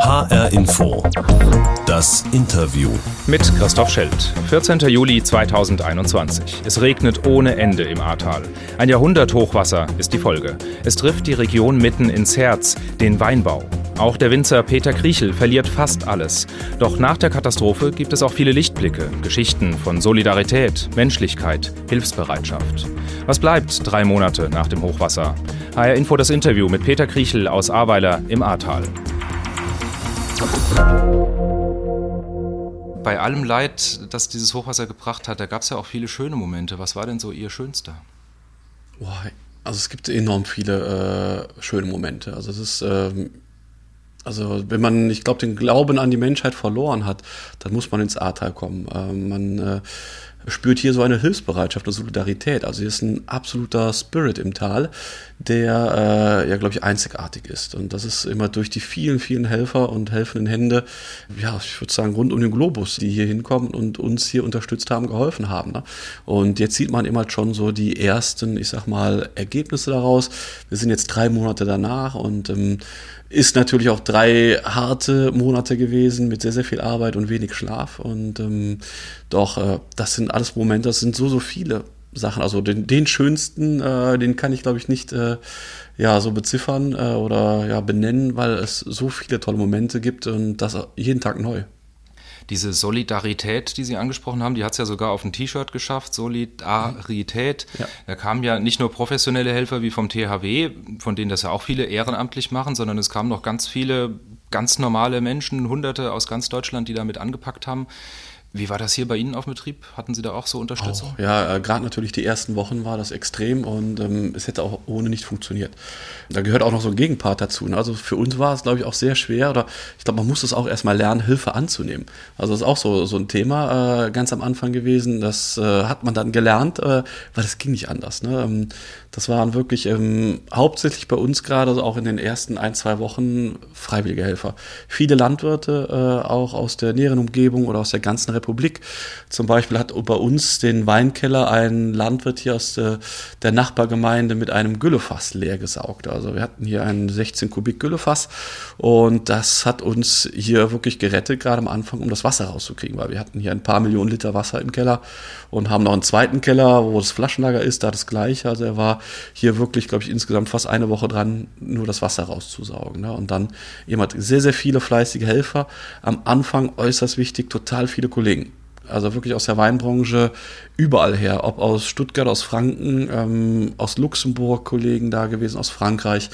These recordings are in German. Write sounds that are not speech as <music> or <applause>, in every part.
HR Info. Das Interview. Mit Christoph Schelt. 14. Juli 2021. Es regnet ohne Ende im Ahrtal. Ein Jahrhunderthochwasser ist die Folge. Es trifft die Region mitten ins Herz, den Weinbau. Auch der Winzer Peter Kriechel verliert fast alles. Doch nach der Katastrophe gibt es auch viele Lichtblicke, Geschichten von Solidarität, Menschlichkeit, Hilfsbereitschaft. Was bleibt drei Monate nach dem Hochwasser? HR Info das Interview mit Peter Kriechel aus Ahrweiler im Ahrtal. Bei allem Leid, das dieses Hochwasser gebracht hat, da gab es ja auch viele schöne Momente. Was war denn so Ihr schönster? Boah, also es gibt enorm viele äh, schöne Momente. Also es ist, ähm, also wenn man, ich glaube, den Glauben an die Menschheit verloren hat, dann muss man ins Ahrtal kommen. Ähm, man äh, spürt hier so eine Hilfsbereitschaft und Solidarität. Also hier ist ein absoluter Spirit im Tal, der äh, ja, glaube ich, einzigartig ist. Und das ist immer durch die vielen, vielen Helfer und helfenden Hände, ja, ich würde sagen, rund um den Globus, die hier hinkommen und uns hier unterstützt haben, geholfen haben. Ne? Und jetzt sieht man immer schon so die ersten, ich sag mal, Ergebnisse daraus. Wir sind jetzt drei Monate danach und ähm, ist natürlich auch drei harte Monate gewesen mit sehr, sehr viel Arbeit und wenig Schlaf. Und ähm, doch, äh, das sind alles Momente, das sind so, so viele Sachen. Also den, den schönsten, äh, den kann ich, glaube ich, nicht äh, ja, so beziffern äh, oder ja, benennen, weil es so viele tolle Momente gibt und das jeden Tag neu diese Solidarität, die Sie angesprochen haben, die hat es ja sogar auf ein T-Shirt geschafft, Solidarität. Ja. Da kamen ja nicht nur professionelle Helfer wie vom THW, von denen das ja auch viele ehrenamtlich machen, sondern es kamen noch ganz viele ganz normale Menschen, Hunderte aus ganz Deutschland, die damit angepackt haben. Wie war das hier bei Ihnen auf Betrieb? Hatten Sie da auch so Unterstützung? Auch, ja, äh, gerade natürlich die ersten Wochen war das extrem und ähm, es hätte auch ohne nicht funktioniert. Da gehört auch noch so ein Gegenpart dazu. Ne? Also für uns war es, glaube ich, auch sehr schwer oder ich glaube, man muss es auch erstmal lernen, Hilfe anzunehmen. Also das ist auch so, so ein Thema äh, ganz am Anfang gewesen. Das äh, hat man dann gelernt, äh, weil es ging nicht anders. Ne? Ähm, das waren wirklich ähm, hauptsächlich bei uns gerade, also auch in den ersten ein, zwei Wochen, freiwillige Helfer. Viele Landwirte, äh, auch aus der näheren Umgebung oder aus der ganzen Republik. Zum Beispiel hat bei uns den Weinkeller ein Landwirt hier aus der, der Nachbargemeinde mit einem Güllefass leer gesaugt. Also wir hatten hier ein 16 Kubik Güllefass und das hat uns hier wirklich gerettet, gerade am Anfang, um das Wasser rauszukriegen, weil wir hatten hier ein paar Millionen Liter Wasser im Keller und haben noch einen zweiten Keller, wo das Flaschenlager ist, da das gleiche. Also er war hier wirklich, glaube ich, insgesamt fast eine Woche dran, nur das Wasser rauszusaugen. Ne? Und dann jemand, sehr, sehr viele fleißige Helfer. Am Anfang äußerst wichtig, total viele Kollegen. Also wirklich aus der Weinbranche überall her, ob aus Stuttgart, aus Franken, ähm, aus Luxemburg Kollegen da gewesen, aus Frankreich,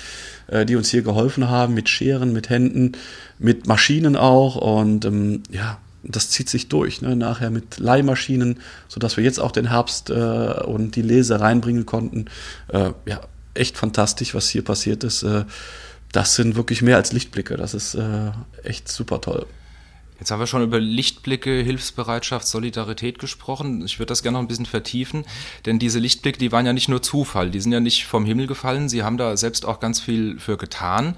äh, die uns hier geholfen haben mit Scheren, mit Händen, mit Maschinen auch und ähm, ja, das zieht sich durch, ne? nachher mit Leihmaschinen, sodass wir jetzt auch den Herbst äh, und die Lese reinbringen konnten. Äh, ja, echt fantastisch, was hier passiert ist. Äh, das sind wirklich mehr als Lichtblicke. Das ist äh, echt super toll. Jetzt haben wir schon über Lichtblicke, Hilfsbereitschaft, Solidarität gesprochen. Ich würde das gerne noch ein bisschen vertiefen, denn diese Lichtblicke, die waren ja nicht nur Zufall, die sind ja nicht vom Himmel gefallen. Sie haben da selbst auch ganz viel für getan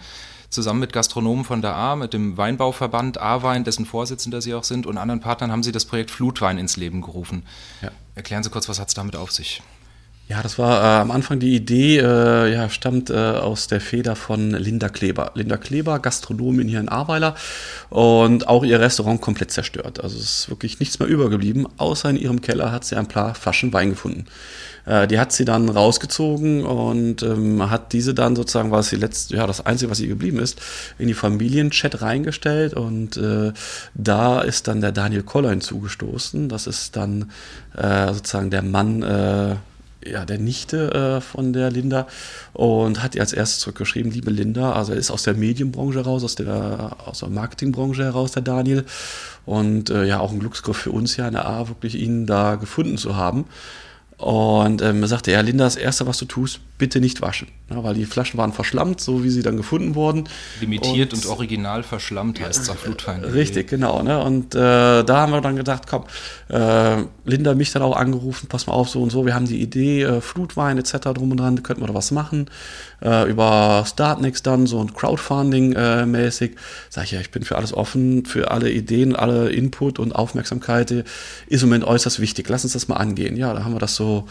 zusammen mit Gastronomen von der A, mit dem Weinbauverband A-Wein, dessen Vorsitzender Sie auch sind, und anderen Partnern haben Sie das Projekt Flutwein ins Leben gerufen. Ja. Erklären Sie kurz, was hat es damit auf sich? Ja, das war äh, am Anfang die Idee, äh, ja, stammt äh, aus der Feder von Linda Kleber. Linda Kleber, Gastronomin hier in Ahrweiler und auch ihr Restaurant komplett zerstört. Also es ist wirklich nichts mehr übergeblieben, außer in ihrem Keller hat sie ein paar Flaschen Wein gefunden. Äh, die hat sie dann rausgezogen und ähm, hat diese dann sozusagen, was sie letzte, ja, das Einzige, was ihr geblieben ist, in die Familienchat reingestellt und äh, da ist dann der Daniel Koller hinzugestoßen. Das ist dann äh, sozusagen der Mann, ja, der Nichte äh, von der Linda und hat ihr als erstes zurückgeschrieben, liebe Linda, also er ist aus der Medienbranche raus, aus der, aus der Marketingbranche heraus, der Daniel. Und äh, ja, auch ein Glücksgriff für uns ja in der A, wirklich ihn da gefunden zu haben. Und ähm, sagte, ja, Linda, das Erste, was du tust, bitte nicht waschen. Ja, weil die Flaschen waren verschlammt, so wie sie dann gefunden wurden. Limitiert und, und original verschlammt heißt es auf Flutfeinde. Richtig, genau. Ne? Und äh, da haben wir dann gedacht, komm, äh, Linda mich dann auch angerufen, pass mal auf, so und so, wir haben die Idee, äh, Flutwein etc. drum und dran, könnten wir da was machen. Äh, über Startnext dann, so ein Crowdfunding-mäßig. Sag ich ja, ich bin für alles offen, für alle Ideen, alle Input und Aufmerksamkeit ist im Moment äußerst wichtig. Lass uns das mal angehen. Ja, da haben wir das so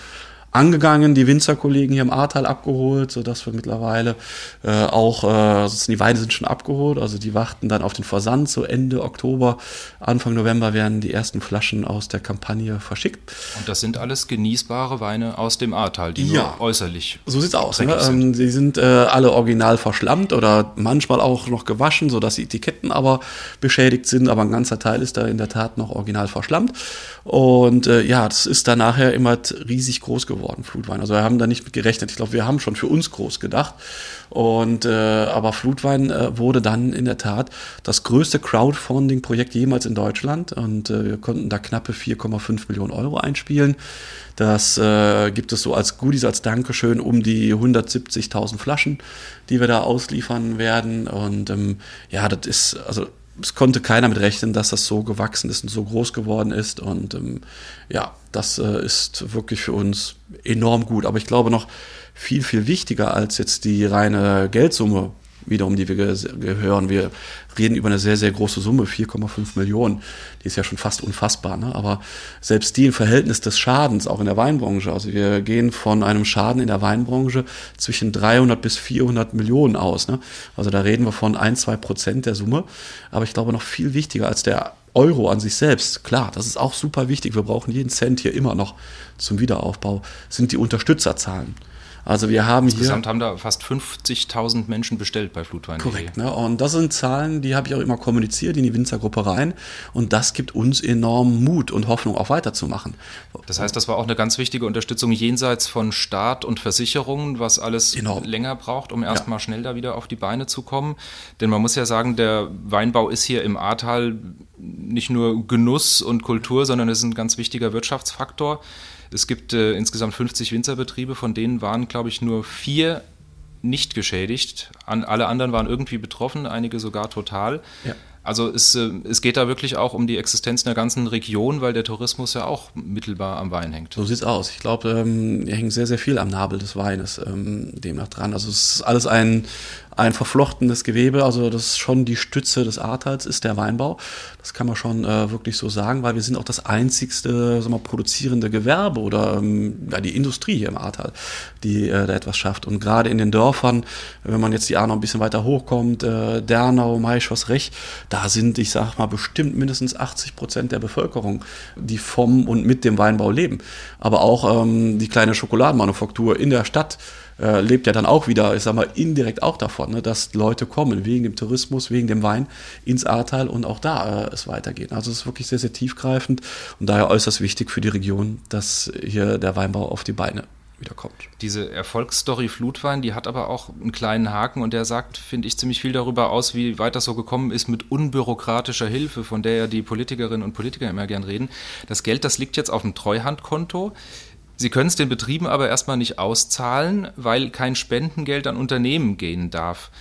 angegangen, die Winzerkollegen hier im Ahrtal abgeholt, sodass wir mittlerweile äh, auch, äh, die Weine sind schon abgeholt, also die warten dann auf den Versand, so Ende Oktober, Anfang November werden die ersten Flaschen aus der Kampagne verschickt. Und das sind alles genießbare Weine aus dem Ahrtal, die ja. nur äußerlich. So sieht's aus. Ne? Sind. Ähm, die sind äh, alle original verschlammt oder manchmal auch noch gewaschen, sodass die Etiketten aber beschädigt sind, aber ein ganzer Teil ist da in der Tat noch original verschlammt. Und äh, ja, das ist dann nachher immer riesig groß geworden, Flutwein. Also wir haben da nicht mit gerechnet. Ich glaube, wir haben schon für uns groß gedacht. Und äh, aber Flutwein äh, wurde dann in der Tat das größte Crowdfunding-Projekt jemals in Deutschland. Und äh, wir konnten da knappe 4,5 Millionen Euro einspielen. Das äh, gibt es so als Goodies, als Dankeschön um die 170.000 Flaschen, die wir da ausliefern werden. Und ähm, ja, das ist, also es konnte keiner mit rechnen, dass das so gewachsen ist und so groß geworden ist. Und ähm, ja, das äh, ist wirklich für uns enorm gut. Aber ich glaube noch viel, viel wichtiger als jetzt die reine Geldsumme, wiederum, die wir gehören. Wir reden über eine sehr, sehr große Summe, 4,5 Millionen. Die ist ja schon fast unfassbar. Ne? Aber selbst die im Verhältnis des Schadens, auch in der Weinbranche, also wir gehen von einem Schaden in der Weinbranche zwischen 300 bis 400 Millionen aus. Ne? Also da reden wir von ein, zwei Prozent der Summe. Aber ich glaube noch viel wichtiger als der Euro an sich selbst, klar, das ist auch super wichtig. Wir brauchen jeden Cent hier immer noch zum Wiederaufbau, sind die Unterstützerzahlen. Also wir haben Insgesamt hier, haben da fast 50.000 Menschen bestellt bei Flutwein. Korrekt. Ne? Und das sind Zahlen, die habe ich auch immer kommuniziert in die Winzergruppe rein. Und das gibt uns enorm Mut und Hoffnung, auch weiterzumachen. Das heißt, das war auch eine ganz wichtige Unterstützung jenseits von Staat und Versicherungen, was alles enorm. länger braucht, um erstmal ja. schnell da wieder auf die Beine zu kommen. Denn man muss ja sagen, der Weinbau ist hier im Ahrtal nicht nur Genuss und Kultur, sondern es ist ein ganz wichtiger Wirtschaftsfaktor. Es gibt äh, insgesamt 50 Winzerbetriebe, von denen waren, glaube ich, nur vier nicht geschädigt. An, alle anderen waren irgendwie betroffen, einige sogar total. Ja. Also es, äh, es geht da wirklich auch um die Existenz einer ganzen Region, weil der Tourismus ja auch mittelbar am Wein hängt. So sieht es aus. Ich glaube, ähm, hier hängt sehr, sehr viel am Nabel des Weines ähm, demnach dran. Also es ist alles ein, ein verflochtenes Gewebe. Also das ist schon die Stütze des Ahrtals, ist der Weinbau. Das kann man schon äh, wirklich so sagen, weil wir sind auch das einzigste sagen wir, produzierende Gewerbe oder ähm, ja, die Industrie hier im Ahrtal, die äh, da etwas schafft. Und gerade in den Dörfern, wenn man jetzt die Ahr noch ein bisschen weiter hochkommt, äh, Dernau, Maischos, Rech, da sind, ich sag mal, bestimmt mindestens 80 Prozent der Bevölkerung, die vom und mit dem Weinbau leben. Aber auch ähm, die kleine Schokoladenmanufaktur in der Stadt, äh, lebt ja dann auch wieder, ich sag mal, indirekt auch davon, ne, dass Leute kommen wegen dem Tourismus, wegen dem Wein ins Ahrtal und auch da äh, es weitergeht. Also es ist wirklich sehr, sehr tiefgreifend und daher äußerst wichtig für die Region, dass hier der Weinbau auf die Beine wiederkommt. Diese Erfolgsstory Flutwein, die hat aber auch einen kleinen Haken und der sagt, finde ich, ziemlich viel darüber aus, wie weit das so gekommen ist mit unbürokratischer Hilfe, von der ja die Politikerinnen und Politiker immer gern reden. Das Geld, das liegt jetzt auf dem Treuhandkonto. Sie können es den Betrieben aber erstmal nicht auszahlen, weil kein Spendengeld an Unternehmen gehen darf.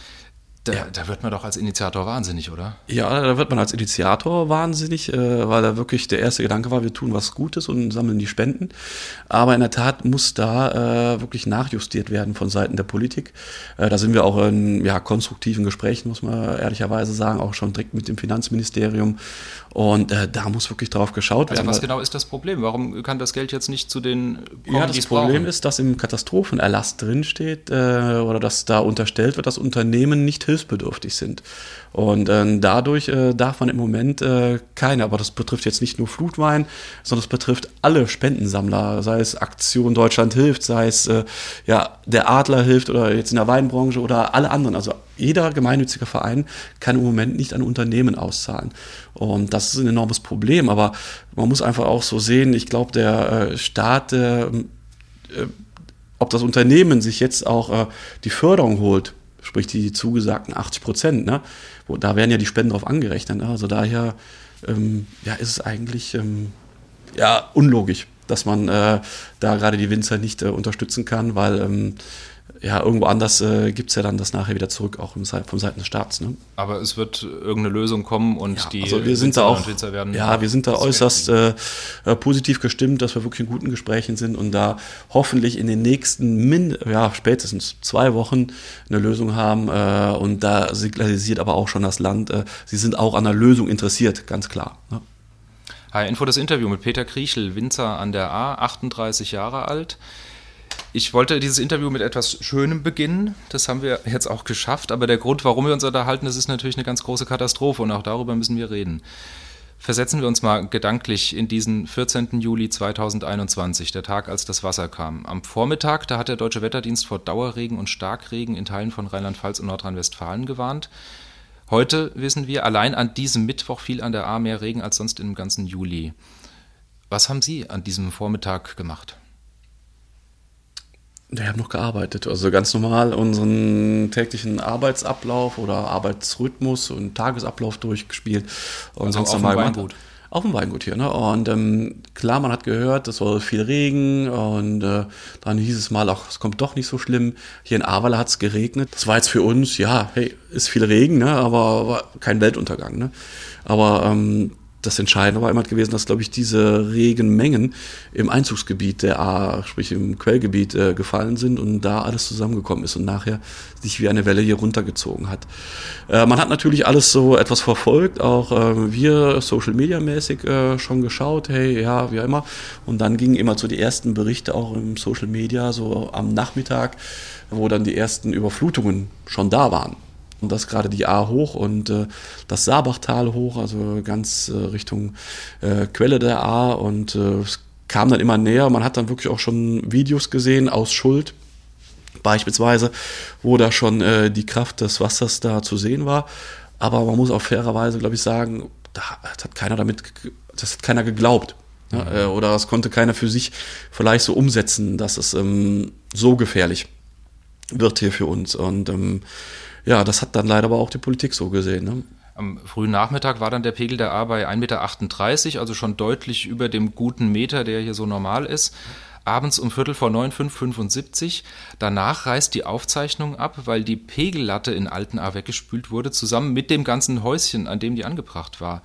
Da, ja. da, wird man doch als Initiator wahnsinnig, oder? Ja, da wird man als Initiator wahnsinnig, äh, weil da wirklich der erste Gedanke war, wir tun was Gutes und sammeln die Spenden. Aber in der Tat muss da äh, wirklich nachjustiert werden von Seiten der Politik. Äh, da sind wir auch in ja, konstruktiven Gesprächen, muss man ehrlicherweise sagen, auch schon direkt mit dem Finanzministerium. Und da muss wirklich drauf geschaut also werden. Was genau ist das Problem? Warum kann das Geld jetzt nicht zu den kommen, Ja, das Problem brauchen? ist, dass im Katastrophenerlass drinsteht äh, oder dass da unterstellt wird, dass Unternehmen nicht hilft hilfsbedürftig sind. Und äh, dadurch äh, darf man im Moment äh, keine, aber das betrifft jetzt nicht nur Flutwein, sondern es betrifft alle Spendensammler, sei es Aktion Deutschland hilft, sei es äh, ja, der Adler hilft oder jetzt in der Weinbranche oder alle anderen. Also jeder gemeinnützige Verein kann im Moment nicht an Unternehmen auszahlen. Und das ist ein enormes Problem. Aber man muss einfach auch so sehen, ich glaube, der äh, Staat, äh, ob das Unternehmen sich jetzt auch äh, die Förderung holt, sprich die zugesagten 80 Prozent. Ne? Da werden ja die Spenden drauf angerechnet. Ne? Also daher ähm, ja, ist es eigentlich ähm, ja, unlogisch, dass man äh, da gerade die Winzer nicht äh, unterstützen kann, weil ähm, ja, irgendwo anders äh, gibt es ja dann das nachher wieder zurück, auch im, vom Seiten des Staats. Ne? Aber es wird irgendeine Lösung kommen und ja, die also wir sind da auch, werden. Ja, wir sind da äußerst äh, äh, positiv gestimmt, dass wir wirklich in guten Gesprächen sind und da hoffentlich in den nächsten, min ja, spätestens zwei Wochen eine Lösung haben. Äh, und da signalisiert aber auch schon das Land, äh, sie sind auch an einer Lösung interessiert, ganz klar. Ne? Hi, Info das Interview mit Peter Kriechel, Winzer an der A, 38 Jahre alt. Ich wollte dieses Interview mit etwas Schönem beginnen. Das haben wir jetzt auch geschafft. Aber der Grund, warum wir uns unterhalten, das ist natürlich eine ganz große Katastrophe und auch darüber müssen wir reden. Versetzen wir uns mal gedanklich in diesen 14. Juli 2021, der Tag, als das Wasser kam. Am Vormittag, da hat der Deutsche Wetterdienst vor Dauerregen und Starkregen in Teilen von Rheinland-Pfalz und Nordrhein-Westfalen gewarnt. Heute wissen wir, allein an diesem Mittwoch fiel an der A mehr Regen als sonst im ganzen Juli. Was haben Sie an diesem Vormittag gemacht? Wir haben noch gearbeitet, also ganz normal unseren täglichen Arbeitsablauf oder Arbeitsrhythmus und Tagesablauf durchgespielt. Und Also ganz auf normal Weingut? Auf dem Weingut hier, ne? Und ähm, klar, man hat gehört, es soll viel Regen und äh, dann hieß es mal auch, es kommt doch nicht so schlimm. Hier in Ahrweiler hat es geregnet. Das war jetzt für uns, ja, hey, ist viel Regen, ne? Aber kein Weltuntergang, ne? Aber ähm, das Entscheidende war immer gewesen, dass, glaube ich, diese Regenmengen im Einzugsgebiet der A, sprich im Quellgebiet, äh, gefallen sind und da alles zusammengekommen ist und nachher sich wie eine Welle hier runtergezogen hat. Äh, man hat natürlich alles so etwas verfolgt, auch äh, wir Social Media mäßig äh, schon geschaut, hey, ja, wie immer. Und dann gingen immer so die ersten Berichte auch im Social Media, so am Nachmittag, wo dann die ersten Überflutungen schon da waren. Und das gerade die A hoch und äh, das Saarbachtal hoch, also ganz äh, Richtung äh, Quelle der A. Und äh, es kam dann immer näher. Man hat dann wirklich auch schon Videos gesehen aus Schuld, beispielsweise, wo da schon äh, die Kraft des Wassers da zu sehen war. Aber man muss auch fairerweise, glaube ich, sagen, da hat keiner damit, das hat keiner geglaubt. Ne? Äh, oder das konnte keiner für sich vielleicht so umsetzen, dass es ähm, so gefährlich wird hier für uns. Und ähm, ja, das hat dann leider aber auch die Politik so gesehen. Ne? Am frühen Nachmittag war dann der Pegel der A bei 1,38 Meter, also schon deutlich über dem guten Meter, der hier so normal ist. Abends um Viertel vor neun, 5,75. Danach reißt die Aufzeichnung ab, weil die Pegellatte in Alten A weggespült wurde, zusammen mit dem ganzen Häuschen, an dem die angebracht war.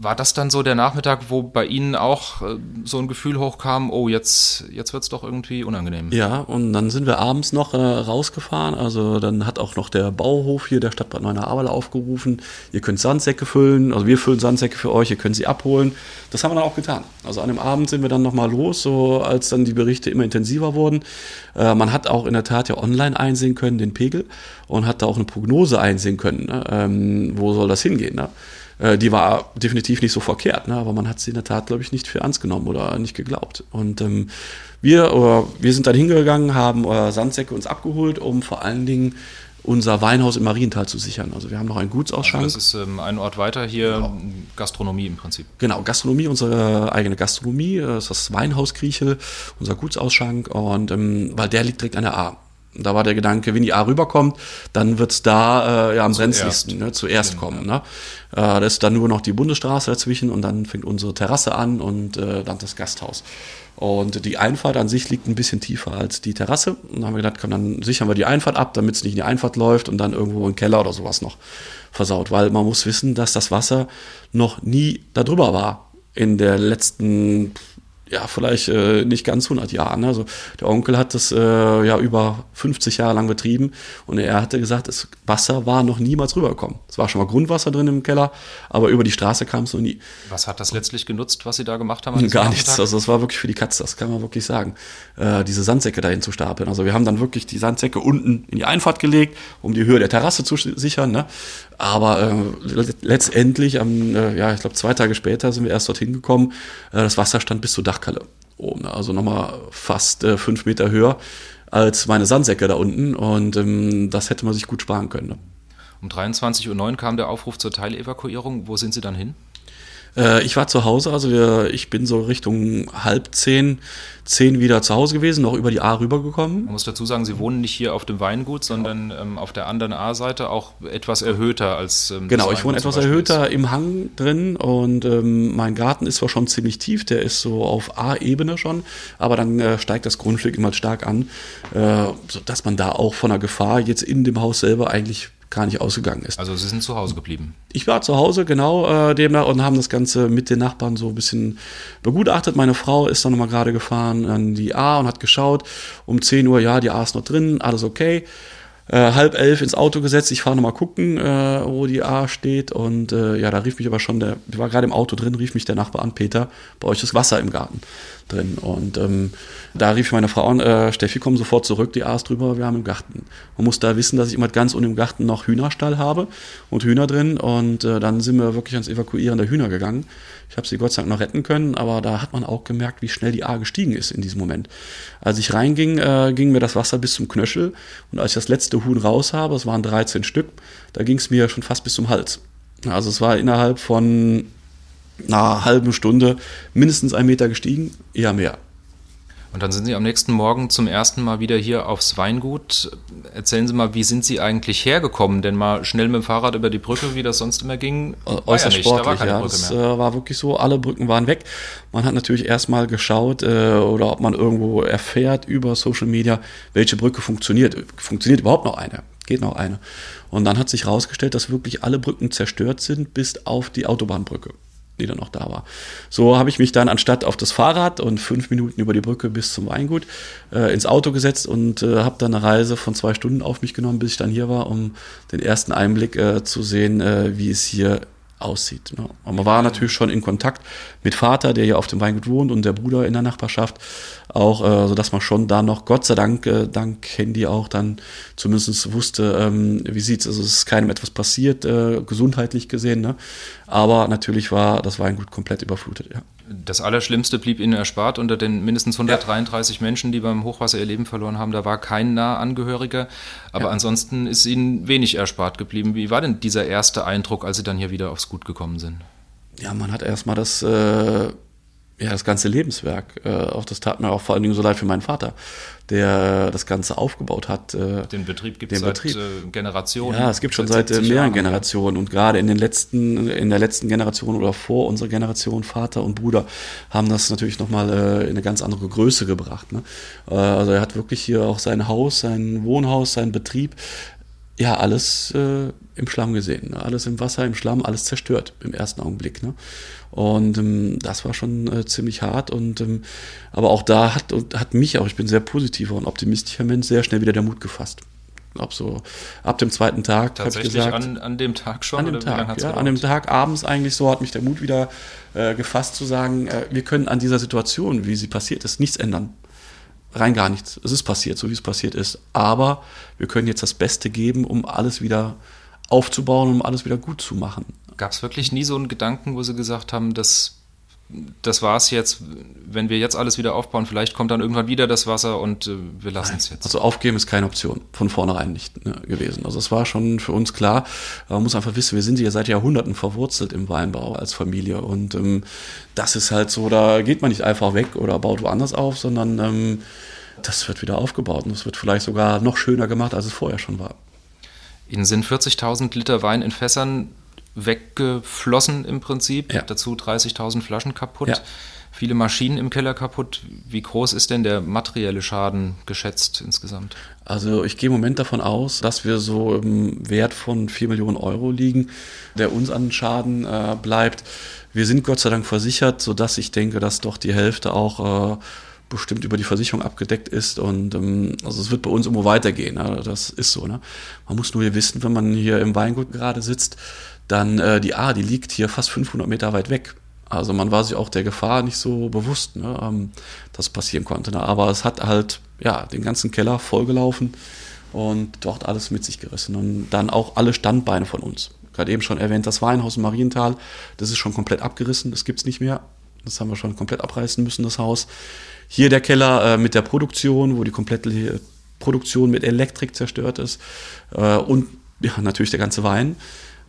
War das dann so der Nachmittag, wo bei Ihnen auch äh, so ein Gefühl hochkam, oh, jetzt, jetzt wird es doch irgendwie unangenehm? Ja, und dann sind wir abends noch äh, rausgefahren. Also dann hat auch noch der Bauhof hier der Stadt Bad Neuenahr-Ahrweiler aufgerufen. Ihr könnt Sandsäcke füllen, also wir füllen Sandsäcke für euch, ihr könnt sie abholen. Das haben wir dann auch getan. Also an dem Abend sind wir dann nochmal los, so als dann die Berichte immer intensiver wurden. Äh, man hat auch in der Tat ja online einsehen können, den Pegel, und hat da auch eine Prognose einsehen können, ne? ähm, wo soll das hingehen. Ne? Äh, die war definitiv nicht so verkehrt, ne? aber man hat sie in der Tat, glaube ich, nicht für ernst genommen oder nicht geglaubt. Und ähm, wir, oder wir sind dann hingegangen, haben äh, Sandsäcke uns abgeholt, um vor allen Dingen unser Weinhaus im Mariental zu sichern. Also wir haben noch einen Gutsausschank. Das ist ähm, ein Ort weiter hier, Gastronomie im Prinzip. Genau, Gastronomie, unsere eigene Gastronomie, das ist das Weinhaus Kriechel, unser Gutsausschank und ähm, weil der liegt direkt an der A. Da war der Gedanke, wenn die A rüberkommt, dann wird's da äh, ja am brenzligsten, ne, zuerst kommen. Ne? Äh, da ist dann nur noch die Bundesstraße dazwischen und dann fängt unsere Terrasse an und äh, dann das Gasthaus. Und die Einfahrt an sich liegt ein bisschen tiefer als die Terrasse. Und dann haben wir gedacht, komm, dann sichern wir die Einfahrt ab, damit es nicht in die Einfahrt läuft und dann irgendwo im Keller oder sowas noch versaut. Weil man muss wissen, dass das Wasser noch nie da drüber war in der letzten, ja, vielleicht äh, nicht ganz 100 Jahren. Also der Onkel hat das äh, ja über 50 Jahre lang betrieben und er hatte gesagt, das Wasser war noch niemals rübergekommen. Es war schon mal Grundwasser drin im Keller, aber über die Straße kam es noch nie. Was hat das letztlich genutzt, was Sie da gemacht haben? Gar nichts. Also das war wirklich für die Katze, das kann man wirklich sagen. Äh, diese Sandsäcke dahin zu stapeln. Also wir haben dann wirklich die Sandsäcke unten in die Einfahrt gelegt, um die Höhe der Terrasse zu sichern. Ne? Aber äh, letztendlich, am, äh, ja, ich glaube zwei Tage später sind wir erst dorthin gekommen. Äh, das Wasser stand bis zur Dachkalle oben. Ne? Also nochmal fast äh, fünf Meter höher als meine Sandsäcke da unten. Und ähm, das hätte man sich gut sparen können. Ne? Um 23.09 Uhr kam der Aufruf zur Teilevakuierung. Wo sind Sie dann hin? Äh, ich war zu Hause, also wir, ich bin so Richtung halb zehn, zehn wieder zu Hause gewesen, noch über die A rübergekommen. Man muss dazu sagen, Sie wohnen nicht hier auf dem Weingut, sondern ähm, auf der anderen A-Seite auch etwas erhöhter als ähm, Genau, ich wohne etwas erhöhter im Hang drin und ähm, mein Garten ist zwar schon ziemlich tief, der ist so auf A-Ebene schon, aber dann äh, steigt das Grundstück immer stark an, äh, sodass man da auch von der Gefahr jetzt in dem Haus selber eigentlich gar nicht ausgegangen ist. Also Sie sind zu Hause geblieben. Ich war zu Hause, genau, äh, demnach und haben das Ganze mit den Nachbarn so ein bisschen begutachtet. Meine Frau ist dann nochmal gerade gefahren an die A und hat geschaut. Um 10 Uhr, ja, die A ist noch drin, alles okay. Äh, halb elf ins Auto gesetzt, ich fahre nochmal gucken, äh, wo die A steht. Und äh, ja, da rief mich aber schon der, ich war gerade im Auto drin, rief mich der Nachbar an, Peter, bei euch ist Wasser im Garten. Drin. Und ähm, da rief meine Frau an, äh, Steffi, komm sofort zurück, die Aas drüber, wir haben im Garten. Man muss da wissen, dass ich immer ganz unten im Garten noch Hühnerstall habe und Hühner drin. Und äh, dann sind wir wirklich ans Evakuieren der Hühner gegangen. Ich habe sie Gott sei Dank noch retten können, aber da hat man auch gemerkt, wie schnell die A gestiegen ist in diesem Moment. Als ich reinging, äh, ging mir das Wasser bis zum Knöchel und als ich das letzte Huhn raus habe, es waren 13 Stück, da ging es mir schon fast bis zum Hals. Also es war innerhalb von einer halben Stunde mindestens ein Meter gestiegen, eher mehr. Und dann sind Sie am nächsten Morgen zum ersten Mal wieder hier aufs Weingut. Erzählen Sie mal, wie sind Sie eigentlich hergekommen? Denn mal schnell mit dem Fahrrad über die Brücke, wie das sonst immer ging, war äußerst ja sportlich. Da war keine ja, Brücke mehr. Das äh, war wirklich so, alle Brücken waren weg. Man hat natürlich erstmal geschaut äh, oder ob man irgendwo erfährt über Social Media, welche Brücke funktioniert. Funktioniert überhaupt noch eine? Geht noch eine? Und dann hat sich herausgestellt, dass wirklich alle Brücken zerstört sind, bis auf die Autobahnbrücke die dann noch da war. So habe ich mich dann anstatt auf das Fahrrad und fünf Minuten über die Brücke bis zum Weingut äh, ins Auto gesetzt und äh, habe dann eine Reise von zwei Stunden auf mich genommen, bis ich dann hier war, um den ersten Einblick äh, zu sehen, äh, wie es hier aussieht. Ne? Und man war natürlich schon in Kontakt mit Vater, der hier auf dem Weingut wohnt und der Bruder in der Nachbarschaft auch, äh, sodass man schon da noch, Gott sei Dank, äh, dank Handy auch dann zumindest wusste, ähm, wie sieht's. Also es ist keinem etwas passiert, äh, gesundheitlich gesehen, ne? aber natürlich war das Weingut komplett überflutet, ja. Das Allerschlimmste blieb Ihnen erspart. Unter den mindestens 133 ja. Menschen, die beim Hochwasser ihr Leben verloren haben, da war kein Nahangehöriger. Aber ja. ansonsten ist Ihnen wenig erspart geblieben. Wie war denn dieser erste Eindruck, als Sie dann hier wieder aufs Gut gekommen sind? Ja, man hat erstmal das äh, ja, das ganze Lebenswerk. Äh, auch das tat mir auch vor allen Dingen so leid für meinen Vater, der das Ganze aufgebaut hat. Äh, den Betrieb gibt es seit Betrieb. Äh, Generationen. Ja, es gibt schon seit, seit mehreren Jahren. Generationen und gerade in den letzten, in der letzten Generation oder vor unserer Generation, Vater und Bruder, haben das natürlich nochmal äh, in eine ganz andere Größe gebracht. Ne? Äh, also er hat wirklich hier auch sein Haus, sein Wohnhaus, sein Betrieb, ja, alles äh, im Schlamm gesehen. Ne? Alles im Wasser, im Schlamm, alles zerstört im ersten Augenblick. Ne? Und ähm, das war schon äh, ziemlich hart. Und ähm, aber auch da hat, hat mich auch, ich bin sehr positiver und optimistischer Mensch, sehr schnell wieder der Mut gefasst. Ob so ab dem zweiten Tag. Tatsächlich gesagt, an, an dem Tag schon? An dem Tag, ja, an dem Tag abends eigentlich so hat mich der Mut wieder äh, gefasst zu sagen, äh, wir können an dieser Situation, wie sie passiert ist, nichts ändern rein gar nichts. Es ist passiert, so wie es passiert ist. Aber wir können jetzt das Beste geben, um alles wieder aufzubauen, um alles wieder gut zu machen. Gab es wirklich nie so einen Gedanken, wo Sie gesagt haben, dass das war es jetzt, wenn wir jetzt alles wieder aufbauen, vielleicht kommt dann irgendwann wieder das Wasser und äh, wir lassen es jetzt. Also aufgeben ist keine Option, von vornherein nicht ne, gewesen. Also es war schon für uns klar, man muss einfach wissen, wir sind ja seit Jahrhunderten verwurzelt im Weinbau als Familie und ähm, das ist halt so, da geht man nicht einfach weg oder baut woanders auf, sondern ähm, das wird wieder aufgebaut und es wird vielleicht sogar noch schöner gemacht, als es vorher schon war. Ihnen sind 40.000 Liter Wein in Fässern weggeflossen im Prinzip. Ja. Dazu 30.000 Flaschen kaputt. Ja. Viele Maschinen im Keller kaputt. Wie groß ist denn der materielle Schaden geschätzt insgesamt? Also ich gehe im Moment davon aus, dass wir so im Wert von 4 Millionen Euro liegen, der uns an Schaden äh, bleibt. Wir sind Gott sei Dank versichert, sodass ich denke, dass doch die Hälfte auch äh, bestimmt über die Versicherung abgedeckt ist und ähm, also es wird bei uns irgendwo weitergehen. Ne? Das ist so. Ne? Man muss nur hier wissen, wenn man hier im Weingut gerade sitzt, dann äh, die A, die liegt hier fast 500 Meter weit weg. Also man war sich auch der Gefahr nicht so bewusst, ne, ähm, dass passieren konnte. Ne? Aber es hat halt ja den ganzen Keller vollgelaufen und dort alles mit sich gerissen. Und dann auch alle Standbeine von uns. Gerade eben schon erwähnt, das Weinhaus im Mariental, das ist schon komplett abgerissen, das gibt's nicht mehr. Das haben wir schon komplett abreißen müssen, das Haus. Hier der Keller äh, mit der Produktion, wo die komplette Produktion mit Elektrik zerstört ist. Äh, und ja, natürlich der ganze Wein.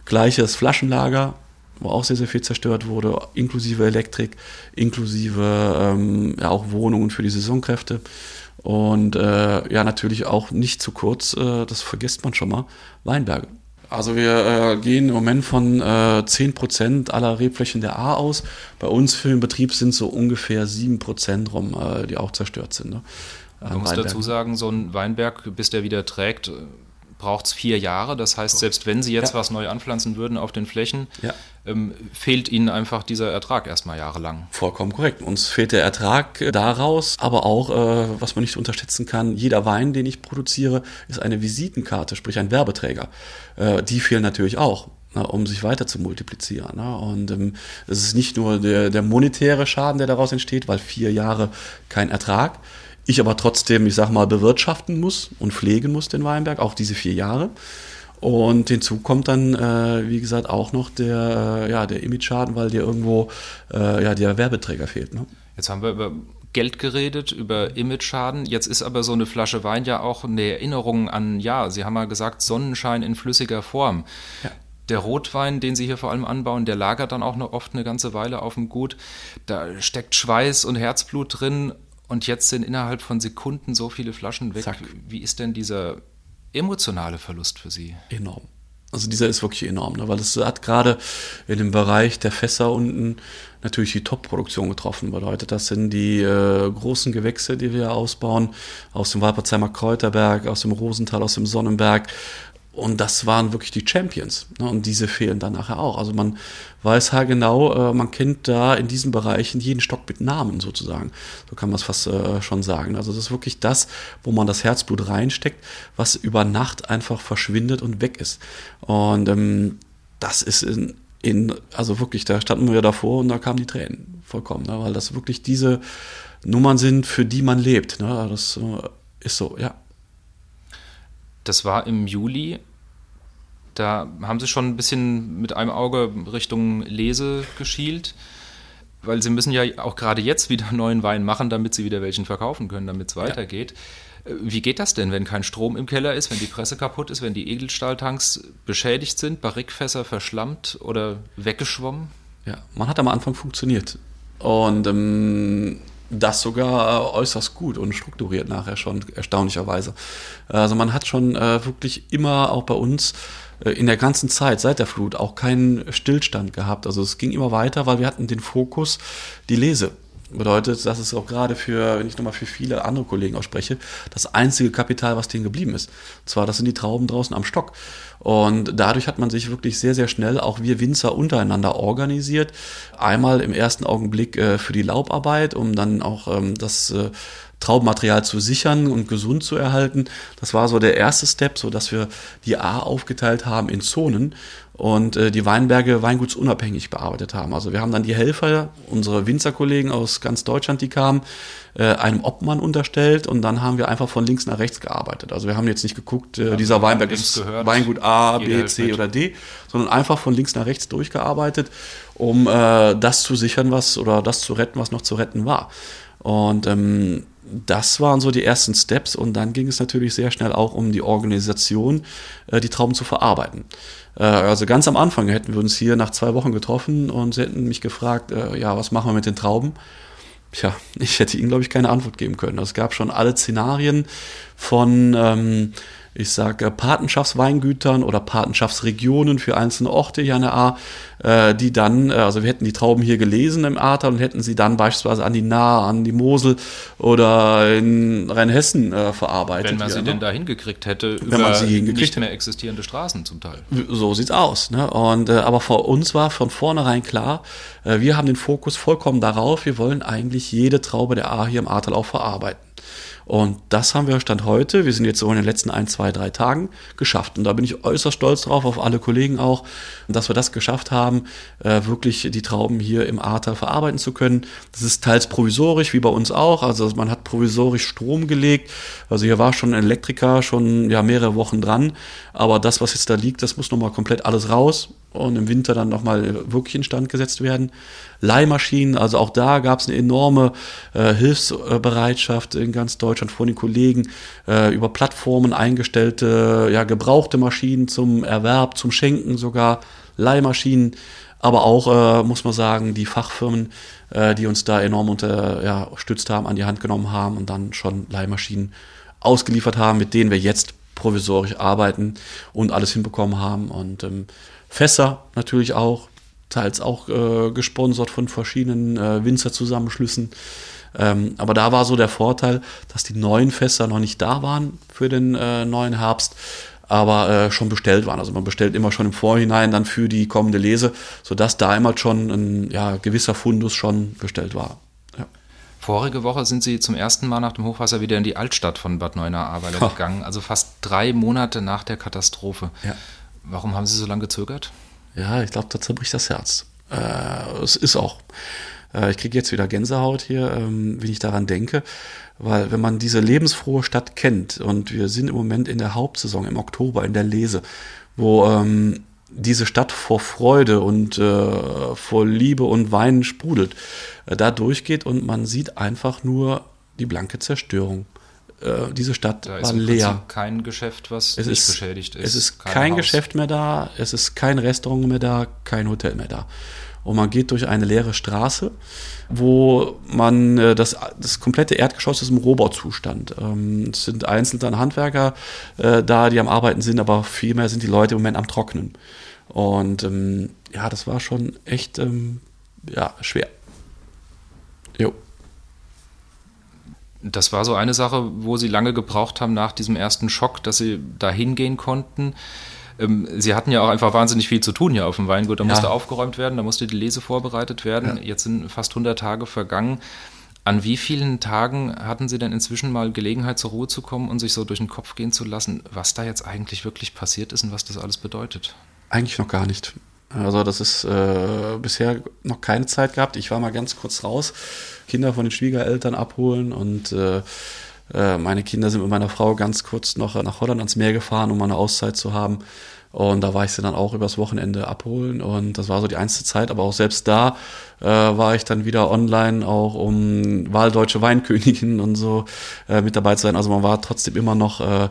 Gleiches Flaschenlager, wo auch sehr, sehr viel zerstört wurde, inklusive Elektrik, inklusive ähm, ja, auch Wohnungen für die Saisonkräfte. Und äh, ja, natürlich auch nicht zu kurz, äh, das vergisst man schon mal, Weinberge. Also wir äh, gehen im Moment von äh, 10% aller Rebflächen der A aus. Bei uns für den Betrieb sind so ungefähr 7% rum, äh, die auch zerstört sind. Ne? Man muss dazu sagen, so ein Weinberg, bis der wieder trägt, braucht es vier Jahre. Das heißt, selbst wenn Sie jetzt ja. was neu anpflanzen würden auf den Flächen, ja. ähm, fehlt Ihnen einfach dieser Ertrag erstmal jahrelang. Vollkommen korrekt. Uns fehlt der Ertrag daraus, aber auch, äh, was man nicht unterschätzen kann, jeder Wein, den ich produziere, ist eine Visitenkarte, sprich ein Werbeträger. Äh, die fehlen natürlich auch. na, um sich weiter zu multiplizieren. Ne? Und ähm, es ist nicht nur der, der monetäre Schaden, der daraus entsteht, weil vier Jahre kein Ertrag, ich aber trotzdem, ich sag mal, bewirtschaften muss und pflegen muss den Weinberg, auch diese vier Jahre. Und hinzu kommt dann, äh, wie gesagt, auch noch der, äh, ja, der Image-Schaden, weil dir irgendwo äh, ja, der Werbeträger fehlt. Ne? Jetzt haben wir über Geld geredet, über Image-Schaden. Jetzt ist aber so eine Flasche Wein ja auch eine Erinnerung an, ja, Sie haben mal gesagt, Sonnenschein in flüssiger Form. Ja. Der Rotwein, den Sie hier vor allem anbauen, der lagert dann auch noch oft eine ganze Weile auf dem Gut. Da steckt Schweiß und Herzblut drin und jetzt sind innerhalb von Sekunden so viele Flaschen weg. Zack. Wie ist denn dieser emotionale Verlust für Sie? Enorm. Also dieser ist wirklich enorm, ne? weil es hat gerade in dem Bereich der Fässer unten natürlich die Top-Produktion getroffen. Bedeutet, das sind die äh, großen Gewächse, die wir ausbauen, aus dem Walperzheimer Kräuterberg, aus dem Rosental, aus dem Sonnenberg. Und das waren wirklich die Champions. Ne? Und diese fehlen dann nachher auch. Also man weiß halt genau, äh, man kennt da in diesen Bereichen jeden Stock mit Namen sozusagen. So kann man es fast äh, schon sagen. Also das ist wirklich das, wo man das Herzblut reinsteckt, was über Nacht einfach verschwindet und weg ist. Und ähm, das ist in, in, also wirklich, da standen wir davor und da kamen die Tränen vollkommen, ne? weil das wirklich diese Nummern sind, für die man lebt. Ne? Das äh, ist so, ja. Das war im Juli da haben sie schon ein bisschen mit einem Auge Richtung Lese geschielt, weil sie müssen ja auch gerade jetzt wieder <laughs> neuen Wein machen, damit sie wieder welchen verkaufen können, damit es weitergeht. Ja. Äh, wie geht das denn, wenn kein Strom im Keller ist, wenn die Presse kaputt ist, wenn die Edelstahltanks beschädigt sind, Barrikfässer verschlammt oder weggeschwommen? Ja, man hat am Anfang funktioniert. Und ähm, das sogar äußerst gut und strukturiert nachher schon, erstaunlicherweise. Also man hat schon äh, wirklich immer auch bei uns äh, in der ganzen Zeit seit der Flut auch keinen Stillstand gehabt. Also es ging immer weiter, weil wir hatten den Fokus, die Lese. Bedeutet, das ist auch gerade für, wenn ich nochmal für viele andere Kollegen ausspreche, das einzige Kapital, was denen geblieben ist. Und zwar, das sind die Trauben draußen am Stock. Und dadurch hat man sich wirklich sehr, sehr schnell, auch wir Winzer untereinander organisiert. Einmal im ersten Augenblick äh, für die Laubarbeit, um dann auch ähm, das äh, Traubenmaterial zu sichern und gesund zu erhalten. Das war so der erste Step, so dass wir die A aufgeteilt haben in Zonen und äh, die Weinberge weingutsunabhängig bearbeitet haben. Also wir haben dann die Helfer, unsere Winzerkollegen aus ganz Deutschland, die kamen, äh, einem Obmann unterstellt und dann haben wir einfach von links nach rechts gearbeitet. Also wir haben jetzt nicht geguckt, äh, dieser Weinberg ist gehört, Weingut A, B, C oder D, sondern einfach von links nach rechts durchgearbeitet, um äh, das zu sichern, was oder das zu retten, was noch zu retten war. Und ähm, das waren so die ersten Steps und dann ging es natürlich sehr schnell auch um die Organisation, äh, die Trauben zu verarbeiten. Äh, also ganz am Anfang hätten wir uns hier nach zwei Wochen getroffen und sie hätten mich gefragt, äh, ja, was machen wir mit den Trauben? Tja, <laughs> ich hätte ihnen, glaube ich, keine Antwort geben können. Es gab schon alle Szenarien von ähm, ich sage Patenschaftsweingütern oder Patenschaftsregionen für einzelne Orte hier an der A, äh, die dann, äh, also wir hätten die Trauben hier gelesen im Ahrtal und hätten sie dann beispielsweise an die Nahe, an die Mosel oder in Rheinhessen äh, verarbeitet. Wenn man hier, sie ne? denn da hingekriegt hätte, Wenn man sie hingekriegt nicht mehr existierende Straßen zum Teil. So sieht's aus. Ne? Und, äh, aber für uns war von vornherein klar, äh, wir haben den Fokus vollkommen darauf, wir wollen eigentlich jede Traube der A hier im Ahrtal auch verarbeiten. Und das haben wir Stand heute, wir sind jetzt so in den letzten ein, zwei, drei Tagen geschafft. Und da bin ich äußerst stolz drauf, auf alle Kollegen auch, dass wir das geschafft haben, äh, wirklich die Trauben hier im Ahrtal verarbeiten zu können. Das ist teils provisorisch, wie bei uns auch. Also man hat provisorisch Strom gelegt. Also hier war schon ein Elektriker schon ja, mehrere Wochen dran. Aber das, was jetzt da liegt, das muss nochmal komplett alles raus und im Winter dann nochmal wirklich instand gesetzt werden. Leihmaschinen, also auch da gab es eine enorme äh, Hilfsbereitschaft in ganz Deutschland von den Kollegen äh, über Plattformen eingestellte, ja, gebrauchte Maschinen zum Erwerb, zum Schenken sogar, Leihmaschinen, aber auch, äh, muss man sagen, die Fachfirmen, äh, die uns da enorm unterstützt ja, haben, an die Hand genommen haben und dann schon Leihmaschinen ausgeliefert haben, mit denen wir jetzt provisorisch arbeiten und alles hinbekommen haben und ähm, Fässer natürlich auch, teils auch äh, gesponsert von verschiedenen äh, Winzerzusammenschlüssen. Ähm, aber da war so der Vorteil, dass die neuen Fässer noch nicht da waren für den äh, neuen Herbst, aber äh, schon bestellt waren. Also man bestellt immer schon im Vorhinein dann für die kommende Lese, sodass da einmal schon ein ja, gewisser Fundus schon bestellt war. Ja. Vorige Woche sind Sie zum ersten Mal nach dem Hochwasser wieder in die Altstadt von Bad Neuenahr-Ahrweiler gegangen, also fast drei Monate nach der Katastrophe. Ja. Warum haben Sie so lange gezögert? Ja, ich glaube, da zerbricht das Herz. Äh, es ist auch. Äh, ich kriege jetzt wieder Gänsehaut hier, ähm, wenn ich daran denke, weil wenn man diese lebensfrohe Stadt kennt und wir sind im Moment in der Hauptsaison im Oktober in der Lese, wo ähm, diese Stadt vor Freude und äh, vor Liebe und Weinen sprudelt, äh, da durchgeht und man sieht einfach nur die blanke Zerstörung. Äh, diese Stadt Da war leer. Kein Geschäft, was Es nicht ist, beschädigt ist. es ist Kein kein. Geschäft mehr da, es ist kein Restaurant mehr da, kein Hotel mehr da. Und man geht durch eine leere Straße, wo man äh, das, das komplette Erdgeschoss ist im Rohbauzustand. Ähm, es sind einzeln dann Handwerker äh, da, die am Arbeiten sind, aber vielmehr sind die Leute im Moment am Trocknen. Und ähm, ja, das war schon echt ähm, ja, schwer. Jo. Das war so eine Sache, wo Sie lange gebraucht haben nach diesem ersten Schock, dass Sie da hingehen konnten. Ähm, Sie hatten ja auch einfach wahnsinnig viel zu tun hier auf dem Weingut. Da Ja. musste aufgeräumt werden, da musste die Lese vorbereitet werden. Ja. Jetzt sind fast 100 Tage vergangen. An wie vielen Tagen hatten Sie denn inzwischen mal Gelegenheit, zur Ruhe zu kommen und sich so durch den Kopf gehen zu lassen, was da jetzt eigentlich wirklich passiert ist und was das alles bedeutet? Eigentlich noch gar nicht. Also das ist äh, bisher noch keine Zeit gehabt. Ich war mal ganz kurz raus, Kinder von den Schwiegereltern abholen und äh, äh, meine Kinder sind mit meiner Frau ganz kurz noch nach Holland ans Meer gefahren, um mal eine Auszeit zu haben. Und da war ich sie dann auch übers Wochenende abholen und das war so die einzige Zeit, aber auch selbst da äh, war ich dann wieder online, auch um Wahldeutsche Weinkönigin und so äh, mit dabei zu sein. Also man war trotzdem immer noch äh,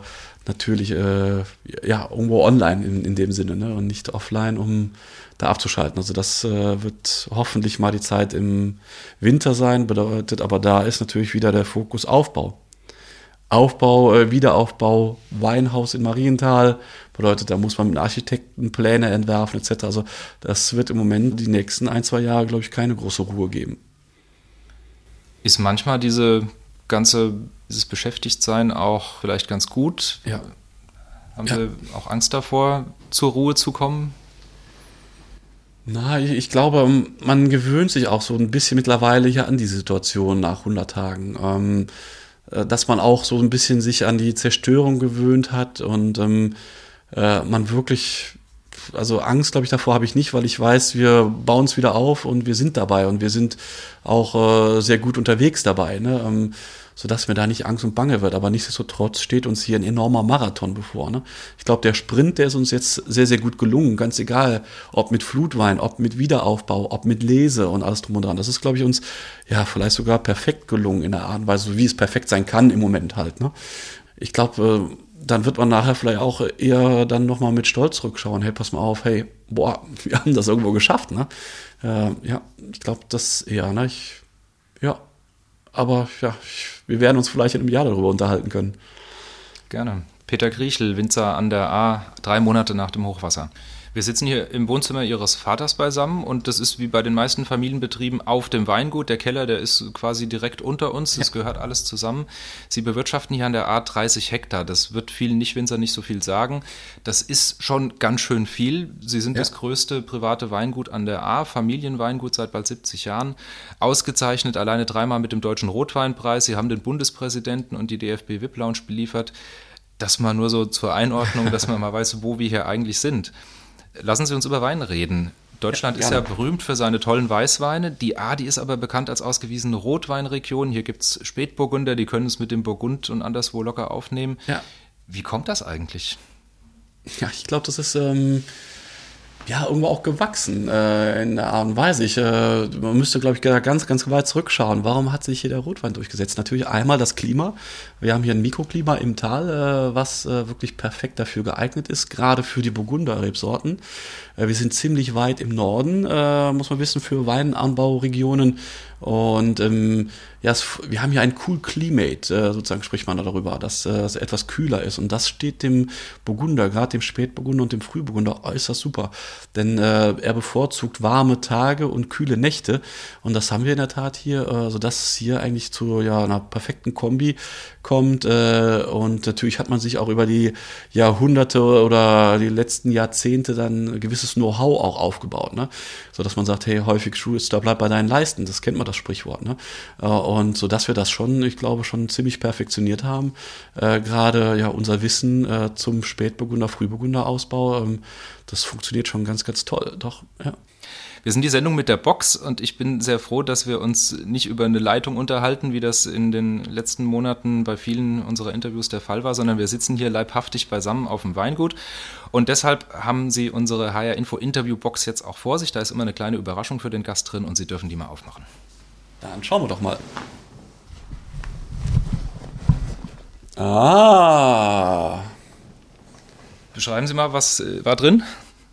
natürlich äh, ja irgendwo online in, in dem Sinne ne? und nicht offline, um da abzuschalten. Also das äh, wird hoffentlich mal die Zeit im Winter sein, bedeutet aber da ist natürlich wieder der Fokus Aufbau. Aufbau, äh, Wiederaufbau, Weinhaus in Marienthal. Bedeutet, da muss man mit Architekten Pläne entwerfen etc. Also das wird im Moment die nächsten ein, zwei Jahre, glaube ich, keine große Ruhe geben. Ist manchmal diese ganze, dieses Beschäftigtsein auch vielleicht ganz gut? Ja. Haben Ja. Sie auch Angst davor, zur Ruhe zu kommen? Na, ich, ich glaube, man gewöhnt sich auch so ein bisschen mittlerweile hier an die Situation nach 100 Tagen. Ähm, äh, dass man auch so ein bisschen sich an die Zerstörung gewöhnt hat und ähm, äh, man wirklich, also Angst, glaube ich, davor habe ich nicht, weil ich weiß, wir bauen es wieder auf und wir sind dabei und wir sind auch äh, sehr gut unterwegs dabei, ne? ähm, sodass mir da nicht Angst und Bange wird. Aber nichtsdestotrotz steht uns hier ein enormer Marathon bevor. Ne? Ich glaube, der Sprint, der ist uns jetzt sehr, sehr gut gelungen, ganz egal, ob mit Flutwein, ob mit Wiederaufbau, ob mit Lese und alles drum und dran. Das ist, glaube ich, uns ja vielleicht sogar perfekt gelungen in der Art und Weise, wie es perfekt sein kann im Moment halt. Ne? Ich glaube, äh, dann wird man nachher vielleicht auch eher dann nochmal mit Stolz zurückschauen, hey, pass mal auf, hey, boah, <laughs> wir haben das irgendwo geschafft, ne? Äh, ja, ich glaube, das eher, ne? Ich, ja, aber ja, ich, wir werden uns vielleicht in einem Jahr darüber unterhalten können. Gerne. Peter Griechel, Winzer an der A, drei Monate nach dem Hochwasser. Wir sitzen hier im Wohnzimmer Ihres Vaters beisammen und das ist wie bei den meisten Familienbetrieben auf dem Weingut. Der Keller, der ist quasi direkt unter uns. Das gehört alles zusammen. Sie bewirtschaften hier an der A 30 Hektar. Das wird vielen Nichtwinzer nicht so viel sagen. Das ist schon ganz schön viel. Sie sind Ja. das größte private Weingut an der A, Familienweingut seit bald 70 Jahren. Ausgezeichnet alleine dreimal mit dem Deutschen Rotweinpreis. Sie haben den Bundespräsidenten und die DFB VIP Lounge beliefert. Das mal nur so zur Einordnung, dass man mal weiß, wo wir hier eigentlich sind. Lassen Sie uns über Wein reden. Deutschland Ja, ist ja berühmt für seine tollen Weißweine. Die A, die ist aber bekannt als ausgewiesene Rotweinregion. Hier gibt es Spätburgunder, die können es mit dem Burgund und anderswo locker aufnehmen. Ja. Wie kommt das eigentlich? Ja, ich glaube, das ist ähm, ja irgendwo auch gewachsen äh, in der Art und Weise. Ich, äh, man müsste, glaube ich, ganz, ganz weit zurückschauen. Warum hat sich hier der Rotwein durchgesetzt? Natürlich einmal das Klima. Wir haben hier ein Mikroklima im Tal, äh, was äh, wirklich perfekt dafür geeignet ist, gerade für die Burgunder-Rebsorten. Äh, wir sind ziemlich weit im Norden, äh, muss man wissen, für Weinanbauregionen. Und ähm, ja, es, wir haben hier ein cool Climate, äh, sozusagen spricht man darüber, dass äh, es etwas kühler ist. Und das steht dem Burgunder, gerade dem Spätburgunder und dem Frühburgunder äußerst super. Denn äh, er bevorzugt warme Tage und kühle Nächte. Und das haben wir in der Tat hier, äh, sodass es hier eigentlich zu ja, einer perfekten Kombi kommt. Äh, und natürlich hat man sich auch über die Jahrhunderte oder die letzten Jahrzehnte dann ein gewisses Know-how auch aufgebaut. Ne? So dass man sagt, hey, häufig da bleib bei deinen Leisten. Das kennt man das Sprichwort. Ne? Äh, und so dass wir das schon, ich glaube, schon ziemlich perfektioniert haben. Äh, Gerade ja unser Wissen äh, zum Spätburgunder, Frühburgunder Ausbau, ähm, das funktioniert schon ganz, ganz toll. Doch, ja. Wir sind die Sendung mit der Box und ich bin sehr froh, dass wir uns nicht über eine Leitung unterhalten, wie das in den letzten Monaten bei vielen unserer Interviews der Fall war, sondern wir sitzen hier leibhaftig beisammen auf dem Weingut. Und deshalb haben Sie unsere HR Info Interview Box jetzt auch vor sich. Da ist immer eine kleine Überraschung für den Gast drin und Sie dürfen die mal aufmachen. Dann schauen wir doch mal. Ah. Beschreiben Sie mal, was äh, war drin?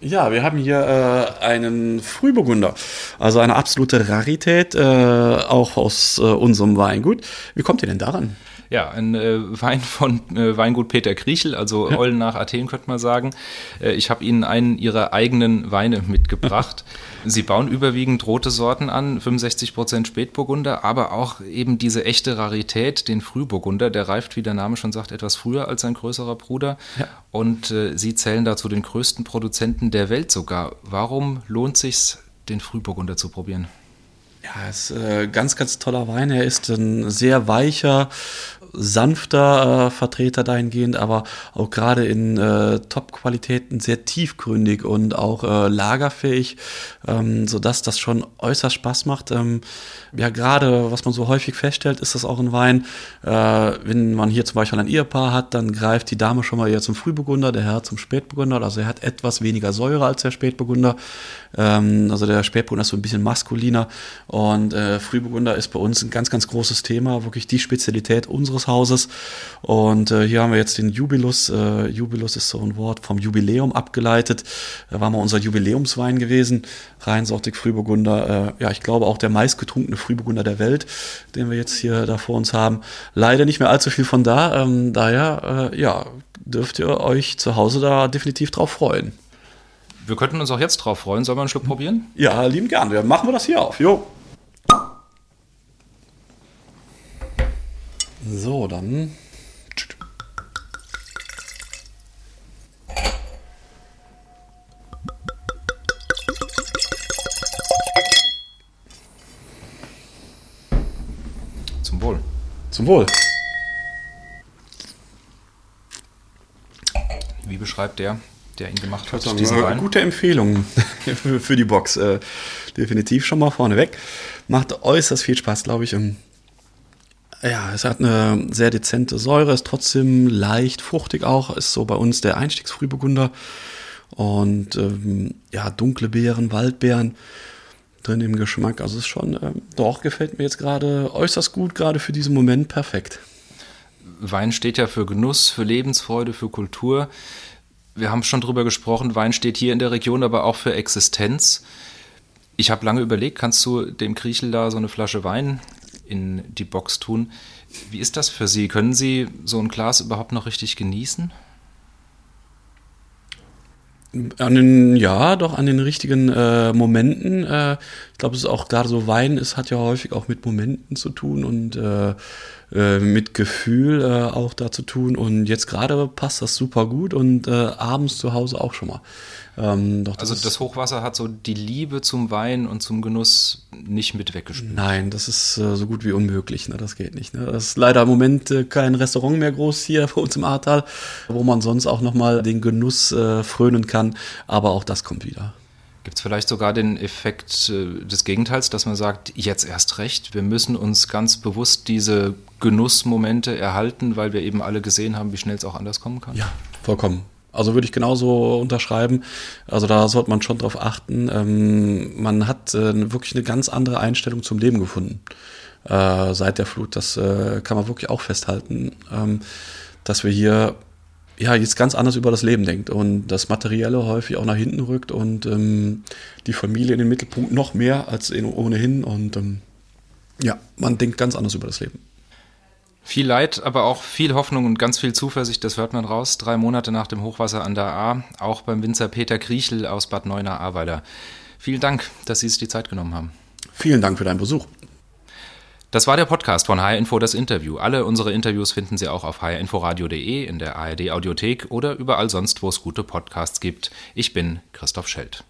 Ja, wir haben hier äh, einen Frühburgunder, also eine absolute Rarität, äh, auch aus äh, unserem Weingut. Wie kommt ihr denn daran? Ja, ein äh, Wein von äh, Weingut Peter Kriechel, also Eulen nach Athen, könnte man sagen. Äh, ich habe Ihnen einen Ihrer eigenen Weine mitgebracht. <laughs> Sie bauen überwiegend rote Sorten an, 65 Prozent Spätburgunder, aber auch eben diese echte Rarität, den Frühburgunder. Der reift, wie der Name schon sagt, etwas früher als sein größerer Bruder. Ja. Und äh, Sie zählen dazu den größten Produzenten der Welt sogar. Warum lohnt sich den Frühburgunder zu probieren? Ja, ist äh, ganz, ganz toller Wein. Er ist ein sehr weicher, sanfter äh, Vertreter dahingehend, aber auch gerade in äh, Top-Qualitäten sehr tiefgründig und auch äh, lagerfähig, ähm, sodass das schon äußerst Spaß macht. Ähm, ja, gerade was man so häufig feststellt, ist das auch ein Wein, äh, wenn man hier zum Beispiel ein Ehepaar hat, dann greift die Dame schon mal eher zum Frühburgunder, der Herr zum Spätburgunder, also er hat etwas weniger Säure als der Spätburgunder. Ähm, also der Spätburgunder ist so ein bisschen maskuliner und äh, Frühburgunder ist bei uns ein ganz, ganz großes Thema, wirklich die Spezialität unseres Hauses. Und äh, hier haben wir jetzt den Jubilus. Äh, Jubilus ist so ein Wort vom Jubiläum abgeleitet. Da war mal unser Jubiläumswein gewesen, reinsortig Frühburgunder. Äh, ja, ich glaube auch der meistgetrunkene Frühburgunder der Welt, den wir jetzt hier da vor uns haben. Leider nicht mehr allzu viel von da. Ähm, daher, äh, ja, dürft ihr euch zu Hause da definitiv drauf freuen. Wir könnten uns auch jetzt drauf freuen. Sollen wir einen Schluck probieren? Ja, lieben gern. Dann machen wir das hier auf. Jo. So, dann. Zum Wohl. Zum Wohl. Wie beschreibt der der ihn gemacht hat. Sagen, diesen Wein. Gute Empfehlung <laughs> für, die Box. Äh, definitiv schon mal vorneweg. Macht äußerst viel Spaß, glaube ich. Und ja, es hat eine sehr dezente Säure, ist trotzdem leicht fruchtig auch, ist so bei uns der Einstiegsfrühburgunder. Und ähm, ja, dunkle Beeren, Waldbeeren drin im Geschmack. Also ist schon, ähm, doch, gefällt mir jetzt gerade äußerst gut, gerade für diesen Moment perfekt. Wein steht ja für Genuss, für Lebensfreude, für Kultur wir haben schon drüber gesprochen, Wein steht hier in der Region aber auch für Existenz. Ich habe lange überlegt, kannst du dem Kriechel da so eine Flasche Wein in die Box tun? Wie ist das für Sie? Können Sie so ein Glas überhaupt noch richtig genießen? An den, ja, doch an den richtigen äh, Momenten. Äh, ich glaube, es ist auch gerade so Wein, es hat ja häufig auch mit Momenten zu tun und äh, äh, mit Gefühl äh, auch da zu tun. Und jetzt gerade passt das super gut und äh, abends zu Hause auch schon mal. Ähm, das also das Hochwasser hat so die Liebe zum Wein und zum Genuss nicht mit weggespült. Nein, das ist äh, so gut wie unmöglich. Ne? Das geht nicht. Ne? Das ist leider im Moment äh, kein Restaurant mehr groß hier <laughs> bei uns im Ahrtal, wo man sonst auch nochmal den Genuss äh, frönen kann. Aber auch das kommt wieder. Gibt es vielleicht sogar den Effekt äh, des Gegenteils, dass man sagt, jetzt erst recht, wir müssen uns ganz bewusst diese Genussmomente erhalten, weil wir eben alle gesehen haben, wie schnell es auch anders kommen kann? Ja, vollkommen. Also würde ich genauso unterschreiben. Also da sollte man schon drauf achten. Ähm, man hat äh, wirklich eine ganz andere Einstellung zum Leben gefunden äh, seit der Flut. Das äh, kann man wirklich auch festhalten, ähm, dass wir hier ja, jetzt ganz anders über das Leben denkt und das Materielle häufig auch nach hinten rückt und ähm, die Familie in den Mittelpunkt noch mehr als ohnehin und ähm, ja, man denkt ganz anders über das Leben. Viel Leid, aber auch viel Hoffnung und ganz viel Zuversicht, das hört man raus. Drei Monate nach dem Hochwasser an der A, auch beim Winzer Peter Kriechel aus Bad Neuenahr-Ahrweiler. Vielen Dank, dass Sie sich die Zeit genommen haben. Vielen Dank für deinen Besuch. Das war der Podcast von HR Info, das Interview. Alle unsere Interviews finden Sie auch auf hrinforadio.de, in der ARD Audiothek oder überall sonst, wo es gute Podcasts gibt. Ich bin Christoph Schelt.